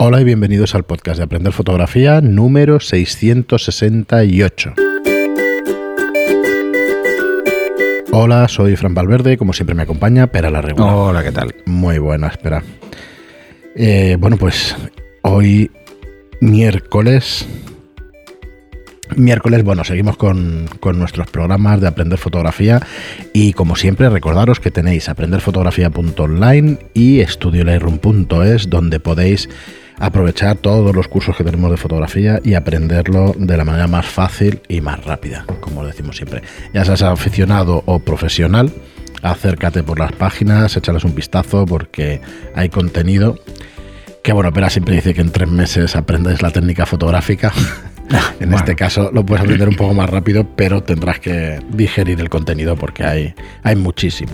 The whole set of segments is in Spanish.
Hola y bienvenidos al podcast de Aprender Fotografía número 668. Hola, soy Fran Valverde, como siempre me acompaña Pera la Regula. Hola, ¿qué tal? Muy buena, espera. Eh, bueno, pues hoy miércoles Miércoles, bueno, seguimos con, nuestros programas de Aprender Fotografía y como siempre recordaros que tenéis aprenderfotografía.online y estudiolightroom.es donde podéis aprovechar todos los cursos que tenemos de fotografía y aprenderlo de la manera más fácil y más rápida, como decimos siempre. Ya seas aficionado o profesional, acércate por las páginas, échales un vistazo porque hay contenido que bueno, pero siempre dice que en tres meses aprendes la técnica fotográfica. en este caso lo puedes aprender un poco más rápido, pero tendrás que digerir el contenido porque hay, hay muchísimo.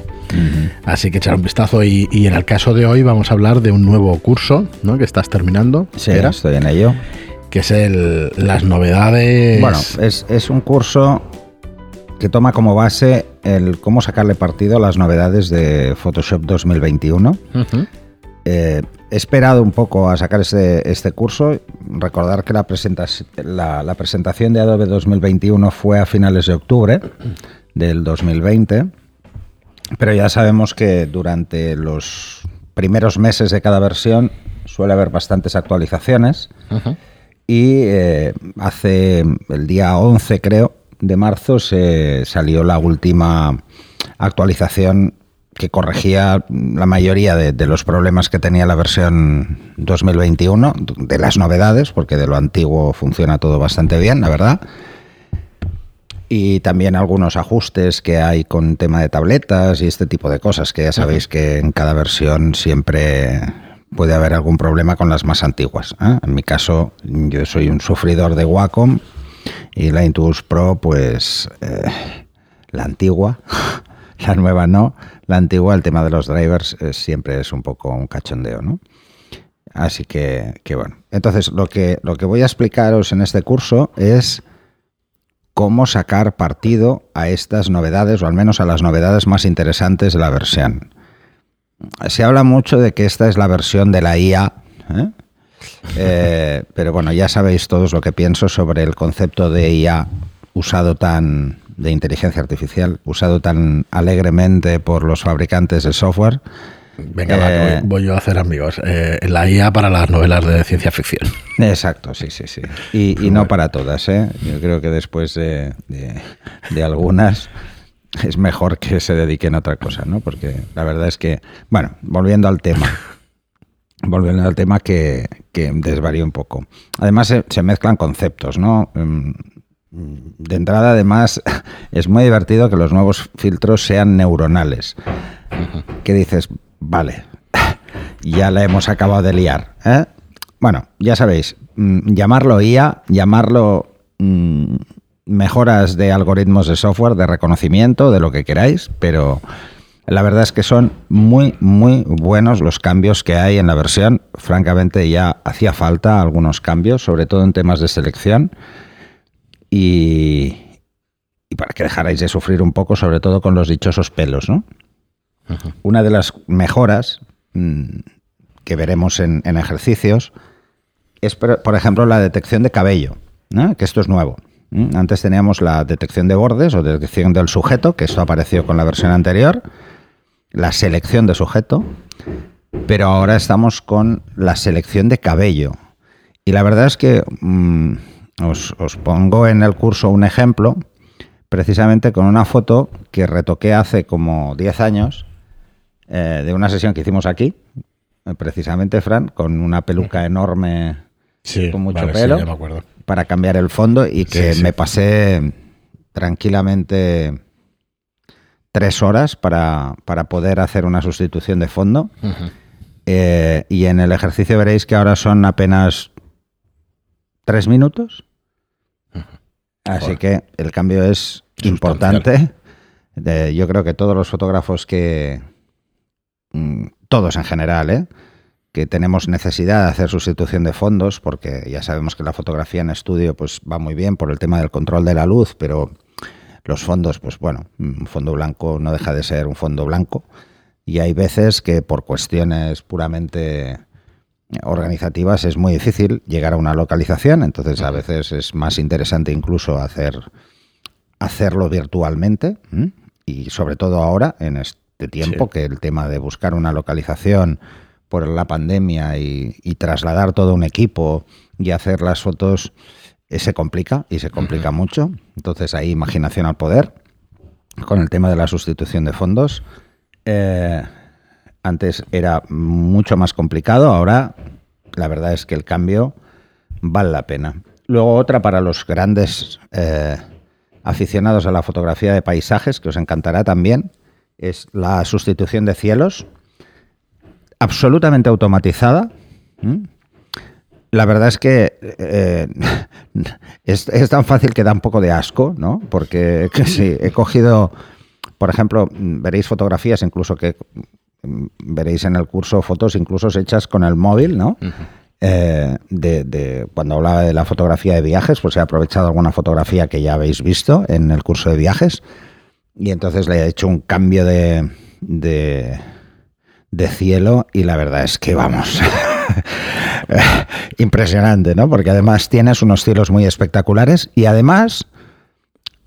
Así que echar un vistazo y, en el caso de hoy vamos a hablar de un nuevo curso ¿no? que estás terminando. Sí, estoy en ello. Que es el, las novedades. Bueno, es, un curso que toma como base el cómo sacarle partido a las novedades de Photoshop 2021 he esperado un poco a sacar este, este curso. Recordar que la, la, presentación de Adobe 2021 fue a finales de octubre del 2020, pero ya sabemos que durante los primeros meses de cada versión suele haber bastantes actualizaciones. Y eh, hace el día 11, creo, de marzo se salió la última actualización que corregía la mayoría de, los problemas que tenía la versión 2021, de las novedades, porque de lo antiguo funciona todo bastante bien, la verdad. Y también algunos ajustes que hay con tema de tabletas y este tipo de cosas, que ya sabéis que en cada versión siempre puede haber algún problema con las más antiguas. ¿eh? En mi caso, yo soy un sufridor de Wacom y la Intuos Pro, pues eh, la antigua, la nueva no la antigua, el tema de los drivers eh, siempre es un poco un cachondeo, ¿no? Así que, bueno. Entonces, lo que, lo que voy a explicaros en este curso es cómo sacar partido a estas novedades, o al menos a las novedades más interesantes de la versión. Se habla mucho de que esta es la versión de la IA, ¿eh? Eh, pero bueno, ya sabéis todos lo que pienso sobre el concepto de IA usado tan, de inteligencia artificial usado tan alegremente por los fabricantes de software. Venga, eh, voy, yo a hacer amigos. Eh, la IA para las novelas de ciencia ficción. Exacto, sí, sí, sí. Y, no para todas, ¿eh? Yo creo que después de, algunas es mejor que se dediquen a otra cosa, ¿no? Porque la verdad es que, bueno, volviendo al tema. Volviendo al tema que, que desvaría un poco. Además, se, se mezclan conceptos, ¿no? Mm, de entrada, además, es muy divertido que los nuevos filtros sean neuronales. Que dices, vale, ya la hemos acabado de liar. ¿eh? Bueno, ya sabéis, mm, llamarlo IA, llamarlo mm, mejoras de algoritmos de software, de reconocimiento, de lo que queráis, pero la verdad es que son muy, muy buenos los cambios que hay en la versión. Francamente, ya hacía falta algunos cambios, sobre todo en temas de selección y, para que dejarais de sufrir un poco, sobre todo con los dichosos pelos, ¿no? Una de las mejoras mm, que veremos en, ejercicios es, por ejemplo, la detección de cabello, que esto es nuevo. Antes teníamos la detección de bordes o detección del sujeto, que esto apareció con la versión anterior, la selección de sujeto, pero ahora estamos con la selección de cabello. Y la verdad es que mm, os, pongo en el curso un ejemplo, precisamente con una foto que retoqué hace como 10 años, eh, de una sesión que hicimos aquí, eh, precisamente, Fran, con una peluca enorme, con mucho pelo, para cambiar el fondo y que me pasé tranquilamente tres horas para, poder hacer una sustitución de fondo. Eh, y en el ejercicio veréis que ahora son apenas tres minutos. Así que el cambio es importante. yo creo que todos los fotógrafos que, mm, todos en general, ¿eh? que tenemos necesidad de hacer sustitución de fondos, porque ya sabemos que la fotografía en estudio pues, va muy bien por el tema del control de la luz, pero los fondos, pues bueno, un fondo blanco no deja de ser un fondo blanco. Y hay veces que por cuestiones puramente organizativas es muy difícil llegar a una localización, entonces a veces es más interesante incluso hacer hacerlo virtualmente y sobre todo ahora en este tiempo que el tema de buscar una localización por la pandemia y, trasladar todo un equipo y hacer las fotos eh, se complica y se complica mucho. Entonces hay imaginación al poder con el tema de la sustitución de fondos. Eh, antes era mucho más complicado, ahora la verdad es que el cambio vale la pena. Luego otra para los grandes eh, aficionados a la fotografía de paisajes, que os encantará también, es la sustitución de cielos, absolutamente automatizada. La verdad es que eh, es, tan fácil que da un poco de asco, ¿no? Porque sí, he cogido, por ejemplo, veréis fotografías incluso que veréis en el curso fotos incluso hechas con el móvil, ¿no? Eh, de, cuando hablaba de la fotografía de viajes, pues he aprovechado alguna fotografía que ya habéis visto en el curso de viajes y entonces le he hecho un cambio de, de, de cielo y la verdad es que vamos. Impresionante, ¿no? Porque además tienes unos cielos muy espectaculares y además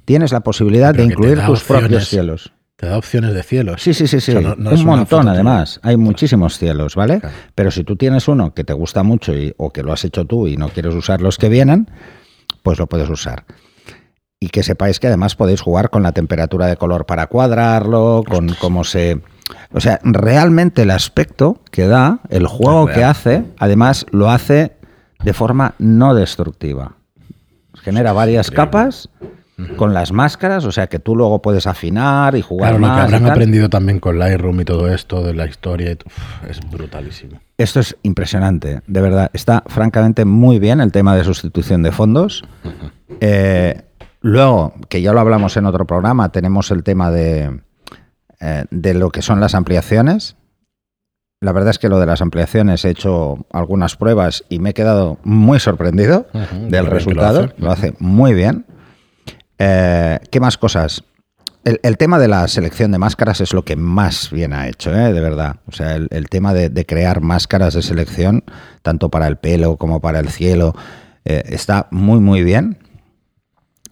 tienes la posibilidad de incluir tus propios cielos. Te da opciones de cielos. Sí, sí, sí, sí. un montón, además. Hay muchísimos cielos, ¿vale? Pero si tú tienes uno que te gusta mucho y, o que lo has hecho tú y no quieres usar los que vienen, pues lo puedes usar. Y que sepáis que además podéis jugar con la temperatura de color para cuadrarlo, con cómo se... O sea, realmente el aspecto que da, el juego que hace, además lo hace de forma no destructiva. Genera varias capas con las máscaras, o sea que tú luego puedes afinar y jugar claro, más. Lo que habrán aprendido también con Lightroom y todo esto de la historia es brutalísimo. Esto es impresionante, de verdad. Está francamente muy bien el tema de sustitución de fondos. Eh, luego, que ya lo hablamos en otro programa, tenemos el tema de, eh, de lo que son las ampliaciones. La verdad es que lo de las ampliaciones he hecho algunas pruebas y me he quedado muy sorprendido del resultado. lo hace muy bien. Eh, ¿Qué más cosas? El, tema de la selección de máscaras es lo que más bien ha hecho, ¿eh? de verdad. O sea, el, tema de, crear máscaras de selección, tanto para el pelo como para el cielo, eh, está muy, muy bien.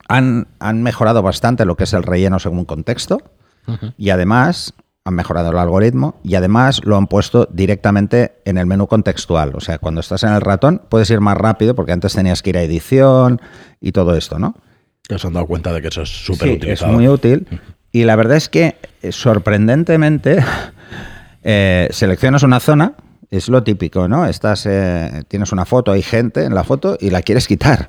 Han, mejorado bastante lo que es el relleno según contexto y además han mejorado el algoritmo y además lo han puesto directamente en el menú contextual. O sea, cuando estás en el ratón puedes ir más rápido porque antes tenías que ir a edición y todo esto, ¿no? Que se han dado cuenta de que eso es súper útil. Es muy útil. Y la verdad es que, eh, sorprendentemente, eh, seleccionas una zona, es lo típico, ¿no? Estás, eh, tienes una foto, hay gente en la foto y la quieres quitar.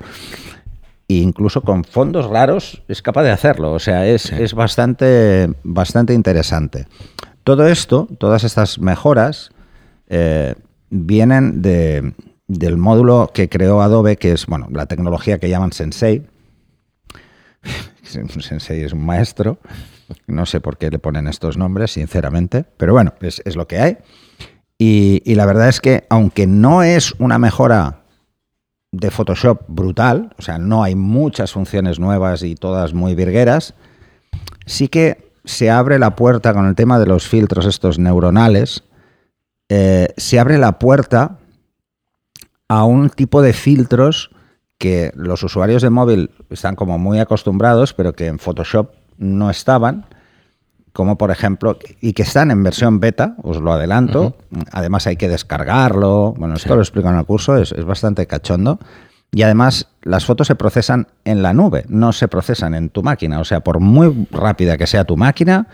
E incluso con fondos raros es capaz de hacerlo. O sea, es, es bastante, bastante interesante. Todo esto, todas estas mejoras, vienen de, del módulo que creó Adobe, que es bueno, la tecnología que llaman Sensei, sensei es un maestro. No sé por qué le ponen estos nombres, sinceramente, pero bueno, es, lo que hay. Y, la verdad es que, aunque no es una mejora de Photoshop brutal, o sea, no hay muchas funciones nuevas y todas muy virgueras, sí que se abre la puerta con el tema de los filtros estos neuronales, eh, se abre la puerta a un tipo de filtros que los usuarios de móvil están como muy acostumbrados, pero que en Photoshop no estaban, como por ejemplo, y que están en versión beta, os lo adelanto, además hay que descargarlo, bueno, esto lo explico en el curso, es, bastante cachondo, y además las fotos se procesan en la nube, no se procesan en tu máquina, o sea, por muy rápida que sea tu máquina,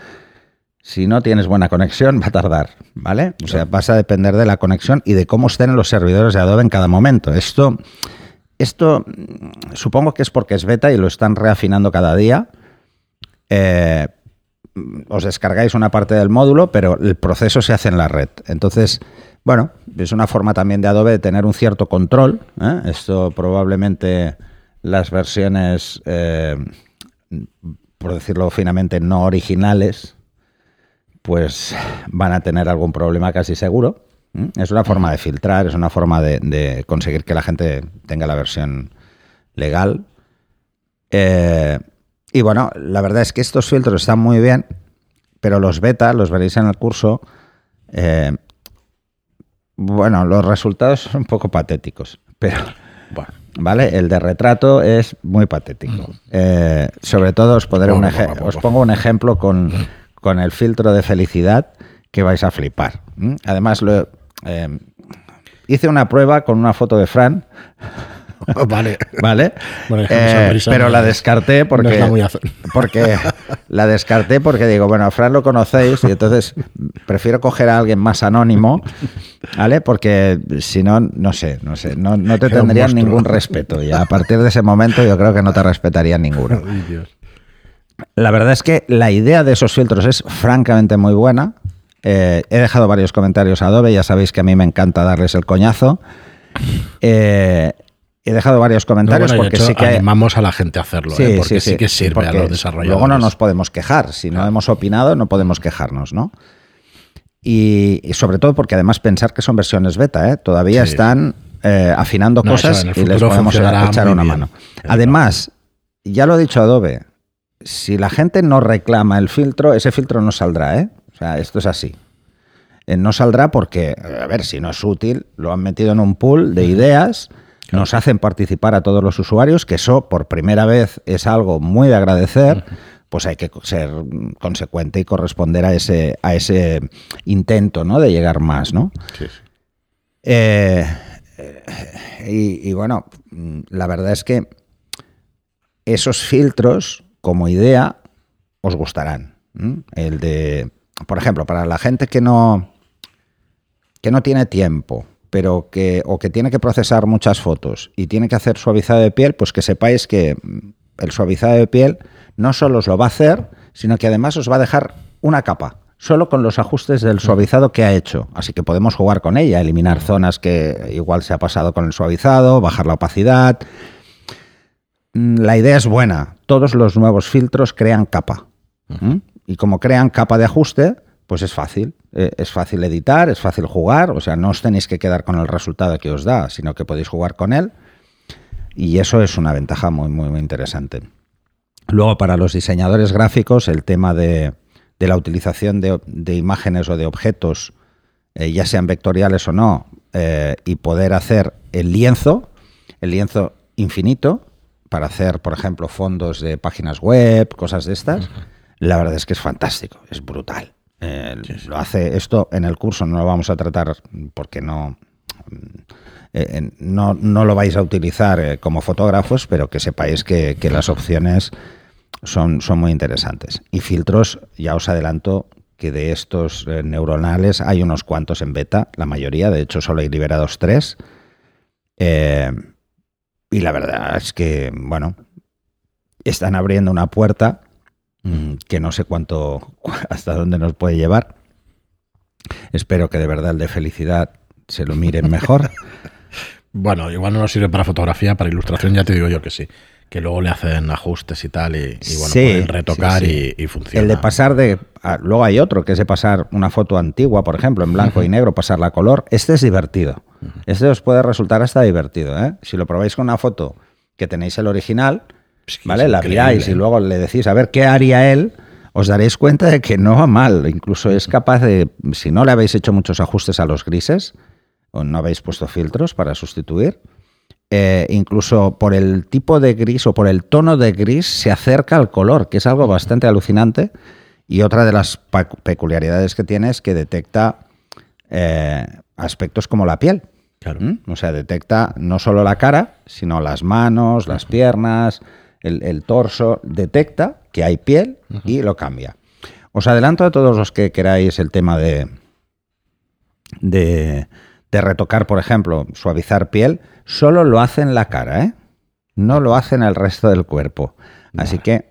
si no tienes buena conexión, va a tardar, ¿vale? O sea, vas a depender de la conexión y de cómo estén los servidores de Adobe en cada momento. Esto esto mm, supongo que es porque es beta y lo están reafinando cada día. Eh, os descargáis una parte del módulo, pero el proceso se hace en la red. Entonces, bueno, es una forma también de Adobe de tener un cierto control. ¿eh? Esto probablemente las versiones, eh, por decirlo finamente, no originales, pues van a tener algún problema casi seguro. ¿Mm? Es una forma de filtrar, es una forma de, conseguir que la gente tenga la versión legal. Eh, y bueno, la verdad es que estos filtros están muy bien, pero los beta, los veréis en el curso, eh, Bueno, los resultados son un poco patéticos, pero... ¿Vale? El de retrato es muy patético. Eh, sobre todo os, pondré un os pongo un ejemplo con, con, el filtro de felicidad que vais a flipar. Además, lo, eh, hice una prueba con una foto de Fran vale. ¿Vale? Eh, pero la descarté porque, porque la descarté porque digo, bueno, a Fran lo conocéis y entonces prefiero coger a alguien más anónimo, ¿vale? Porque si no, no sé, no sé, no, te tendrían ningún respeto y a partir de ese momento yo creo que no te respetarían ninguno. La verdad es que la idea de esos filtros es francamente muy buena. Eh, he dejado varios comentarios a Adobe, ya sabéis que a mí me encanta darles el coñazo. Eh, He dejado varios comentarios porque sí que animamos a la gente a hacerlo, ¿eh? porque sí, que sirve a los desarrolladores. Luego no nos podemos quejar, si no hemos opinado no podemos quejarnos, ¿no? Y, sobre todo porque además pensar que son versiones beta, ¿eh? todavía están eh, afinando cosas y les podemos echar una mano. Además, ya lo ha dicho Adobe, si la gente no reclama el filtro, ese filtro no saldrá, ¿eh? O sea, esto es así. no saldrá porque, a ver, si no es útil, lo han metido en un pool de ideas nos hacen participar a todos los usuarios, que eso por primera vez es algo muy de agradecer. Pues hay que ser consecuente y corresponder a ese, a ese intento ¿no? de llegar más. ¿no? Eh, y, bueno, la verdad es que esos filtros, como idea, os gustarán. El de, por ejemplo, para la gente que no, que no tiene tiempo pero que, o que tiene que procesar muchas fotos y tiene que hacer suavizado de piel, pues que sepáis que el suavizado de piel no solo os lo va a hacer, sino que además os va a dejar una capa, solo con los ajustes del suavizado que ha hecho. Así que podemos jugar con ella, eliminar zonas que igual se ha pasado con el suavizado, bajar la opacidad. Mm, la idea es buena. Todos los nuevos filtros crean capa. Y como crean capa de ajuste, pues es fácil. Eh, es fácil editar, es fácil jugar, o sea, no os tenéis que quedar con el resultado que os da, sino que podéis jugar con él. Y eso es una ventaja muy, muy, muy interesante. Luego, para los diseñadores gráficos, el tema de, la utilización de, imágenes o de objetos, eh, ya sean vectoriales o no, eh, y poder hacer el lienzo, el lienzo infinito, para hacer, por ejemplo, fondos de páginas web, cosas de estas, la verdad es que es fantástico, es brutal. Eh, lo hace esto en el curso, no lo vamos a tratar porque no, eh, no, lo vais a utilizar eh, como fotógrafos, pero que sepáis que, las opciones son, son, muy interesantes. Y filtros, ya os adelanto que de estos neuronales hay unos cuantos en beta, la mayoría, de hecho solo hay liberados tres. y la verdad es que, bueno, están abriendo una puerta Mm, que no sé cuánto, hasta dónde nos puede llevar. Espero que de verdad el de felicidad se lo miren mejor. bueno, igual no nos sirve para fotografía, para ilustración ya te digo yo que sí. Que luego le hacen ajustes y tal, y, bueno, pueden retocar Y, funciona. El de pasar de. luego hay otro, que es de pasar una foto antigua, por ejemplo, en blanco y negro, pasarla a color. Este es divertido. Este os puede resultar hasta divertido. ¿eh? Si lo probáis con una foto que tenéis el original, ¿Vale? La miráis y luego le decís a ver qué haría él, os daréis cuenta de que no va mal. Incluso es capaz de, si no le habéis hecho muchos ajustes a los grises, o no habéis puesto filtros para sustituir, eh, incluso por el tipo de gris o por el tono de gris se acerca al color, que es algo bastante alucinante. Y otra de las peculiaridades que tiene es que detecta eh, aspectos como la piel. ¿Mm? O sea, detecta no solo la cara, sino las manos, las piernas, el, torso, detecta que hay piel y lo cambia. Os adelanto a todos los que queráis el tema de, de, retocar, por ejemplo, suavizar piel, solo lo hace en la cara, ¿eh? no lo hace en el resto del cuerpo. Así que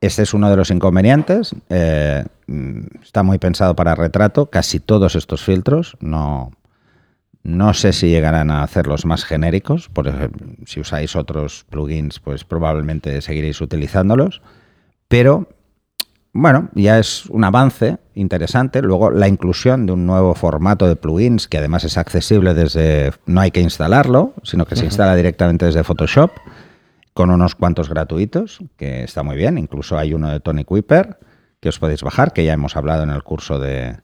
este es uno de los inconvenientes. Eh, mm, está muy pensado para retrato, casi todos estos filtros, no, no sé si llegarán a hacerlos más genéricos, por ejemplo, si usáis otros plugins, pues probablemente seguiréis utilizándolos, pero bueno, ya es un avance interesante. Luego la inclusión de un nuevo formato de plugins que además es accesible desde, no hay que instalarlo, sino que se instala directamente desde Photoshop con unos cuantos gratuitos, que está muy bien. Incluso hay uno de Tony Kuiper que os podéis bajar, que ya hemos hablado en el curso de,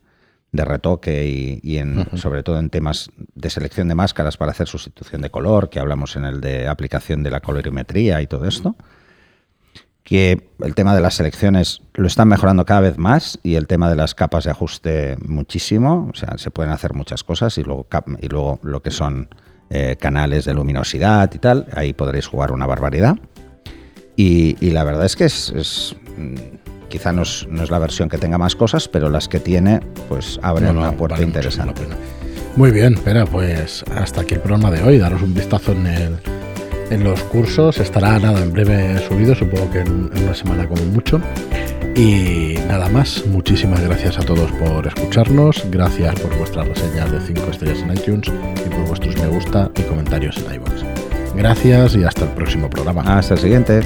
de retoque y, en, sobre todo en temas de selección de máscaras para hacer sustitución de color, que hablamos en el de aplicación de la colorimetría y todo esto. Que el tema de las selecciones lo están mejorando cada vez más y el tema de las capas de ajuste muchísimo. O sea, se pueden hacer muchas cosas y luego, y luego lo que son eh, canales de luminosidad y tal, ahí podréis jugar una barbaridad. Y, la verdad es que es, quizá no es, la versión que tenga más cosas, pero las que tiene, pues abren una puerta interesante. Muy bien, espera, pues hasta aquí el programa de hoy. Daros un vistazo en, el, en los cursos. Estará nada en breve subido, supongo que en, una semana como mucho. Y nada más, muchísimas gracias a todos por escucharnos, gracias por vuestras reseñas de 5 estrellas en iTunes y por vuestros me gusta y comentarios en iVoox. Gracias y hasta el próximo programa. Hasta el siguiente.